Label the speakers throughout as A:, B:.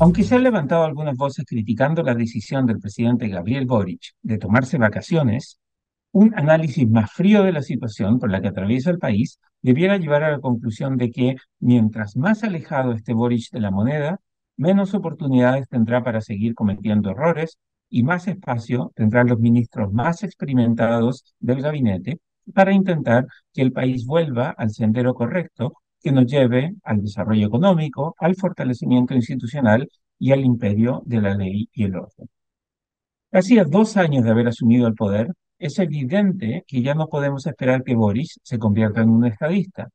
A: Aunque se han levantado algunas voces criticando la decisión del presidente Gabriel Boric de tomarse vacaciones, un análisis más frío de la situación por la que atraviesa el país debiera llevar a la conclusión de que mientras más alejado esté Boric de la moneda, menos oportunidades tendrá para seguir cometiendo errores y más espacio tendrán los ministros más experimentados del gabinete para intentar que el país vuelva al sendero correcto que nos lleve al desarrollo económico, al fortalecimiento institucional y al imperio de la ley y el orden. Hacía dos años de haber asumido el poder, es evidente que ya no podemos esperar que Boris se convierta en un estadista,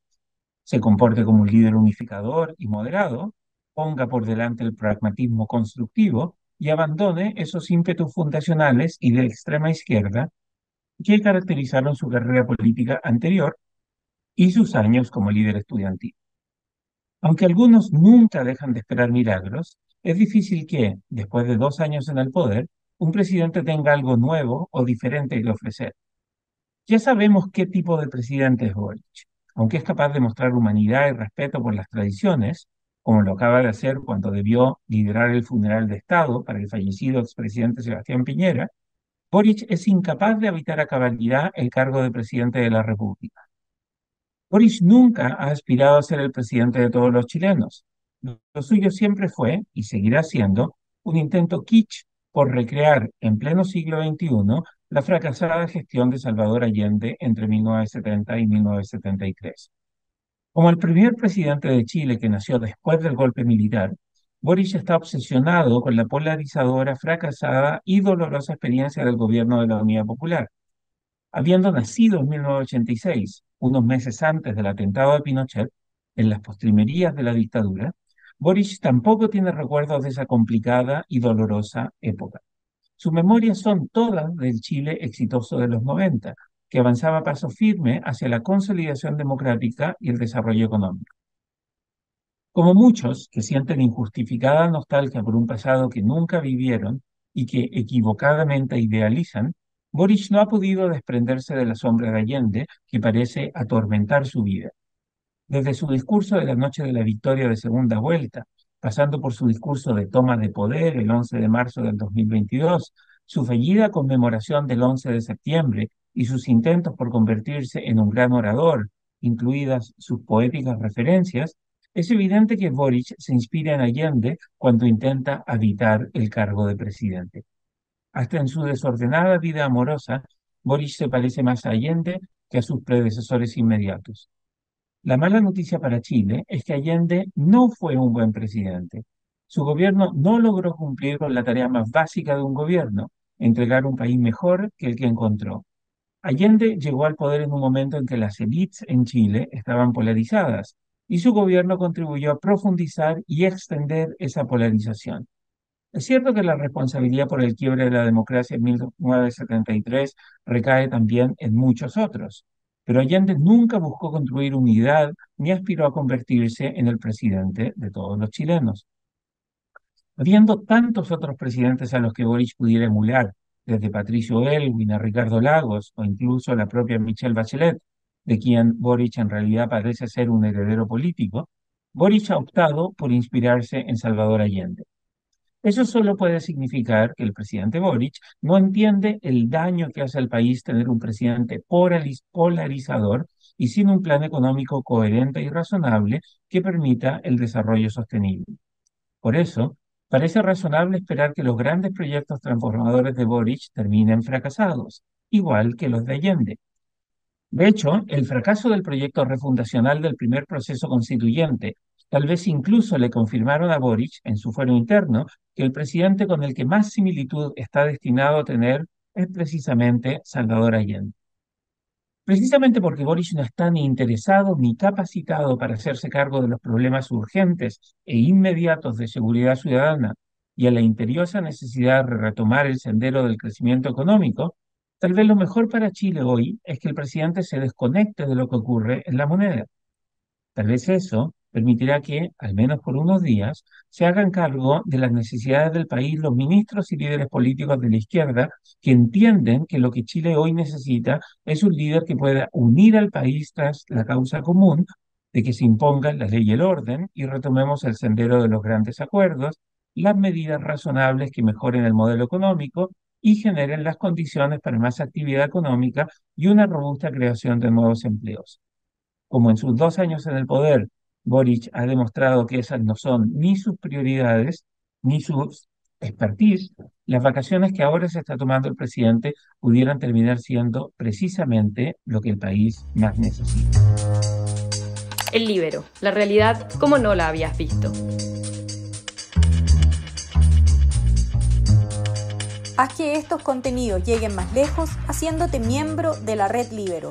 A: se comporte como un líder unificador y moderado, ponga por delante el pragmatismo constructivo y abandone esos ímpetus fundacionales y de extrema izquierda que caracterizaron su carrera política anterior y sus años como líder estudiantil. Aunque algunos nunca dejan de esperar milagros, es difícil que, después de dos años en el poder, un presidente tenga algo nuevo o diferente que ofrecer. Ya sabemos qué tipo de presidente es Boric. Aunque es capaz de mostrar humanidad y respeto por las tradiciones, como lo acaba de hacer cuando debió liderar el funeral de Estado para el fallecido expresidente Sebastián Piñera, Boric es incapaz de habitar a cabalidad el cargo de presidente de la República. Boric nunca ha aspirado a ser el presidente de todos los chilenos. Lo suyo siempre fue, y seguirá siendo, un intento kitsch por recrear en pleno siglo XXI la fracasada gestión de Salvador Allende entre 1970 y 1973. Como el primer presidente de Chile que nació después del golpe militar, Boric está obsesionado con la polarizadora, fracasada y dolorosa experiencia del gobierno de la Unidad Popular. Habiendo nacido en 1986, unos meses antes del atentado de Pinochet, en las postrimerías de la dictadura, Boric tampoco tiene recuerdos de esa complicada y dolorosa época. Sus memorias son todas del Chile exitoso de los 90, que avanzaba a paso firme hacia la consolidación democrática y el desarrollo económico. Como muchos que sienten injustificada nostalgia por un pasado que nunca vivieron y que equivocadamente idealizan, Boric no ha podido desprenderse de la sombra de Allende que parece atormentar su vida. Desde su discurso de la noche de la victoria de segunda vuelta, pasando por su discurso de toma de poder el 11 de marzo del 2022, su fallida conmemoración del 11 de septiembre y sus intentos por convertirse en un gran orador, incluidas sus poéticas referencias, es evidente que Boric se inspira en Allende cuando intenta habitar el cargo de presidente. Hasta en su desordenada vida amorosa, Boris se parece más a Allende que a sus predecesores inmediatos. La mala noticia para Chile es que Allende no fue un buen presidente. Su gobierno no logró cumplir con la tarea más básica de un gobierno, entregar un país mejor que el que encontró. Allende llegó al poder en un momento en que las élites en Chile estaban polarizadas y su gobierno contribuyó a profundizar y extender esa polarización. Es cierto que la responsabilidad por el quiebre de la democracia en 1973 recae también en muchos otros, pero Allende nunca buscó construir unidad ni aspiró a convertirse en el presidente de todos los chilenos. Habiendo tantos otros presidentes a los que Boric pudiera emular, desde Patricio Elwin a Ricardo Lagos o incluso la propia Michelle Bachelet, de quien Boric en realidad parece ser un heredero político, Boric ha optado por inspirarse en Salvador Allende. Eso solo puede significar que el presidente Boric no entiende el daño que hace al país tener un presidente polarizador y sin un plan económico coherente y razonable que permita el desarrollo sostenible. Por eso, parece razonable esperar que los grandes proyectos transformadores de Boric terminen fracasados, igual que los de Allende. De hecho, el fracaso del proyecto refundacional del primer proceso constituyente Tal vez incluso le confirmaron a Boric en su fuero interno que el presidente con el que más similitud está destinado a tener es precisamente Salvador Allende. Precisamente porque Boric no está ni interesado ni capacitado para hacerse cargo de los problemas urgentes e inmediatos de seguridad ciudadana y a la imperiosa necesidad de retomar el sendero del crecimiento económico, tal vez lo mejor para Chile hoy es que el presidente se desconecte de lo que ocurre en la moneda. Tal vez eso permitirá que, al menos por unos días, se hagan cargo de las necesidades del país los ministros y líderes políticos de la izquierda que entienden que lo que Chile hoy necesita es un líder que pueda unir al país tras la causa común de que se imponga la ley y el orden y retomemos el sendero de los grandes acuerdos, las medidas razonables que mejoren el modelo económico y generen las condiciones para más actividad económica y una robusta creación de nuevos empleos. Como en sus dos años en el poder, Boric ha demostrado que esas no son ni sus prioridades ni sus expertise, las vacaciones que ahora se está tomando el presidente pudieran terminar siendo precisamente lo que el país más necesita.
B: El libero, la realidad como no la habías visto.
C: Haz que estos contenidos lleguen más lejos haciéndote miembro de la red Libero.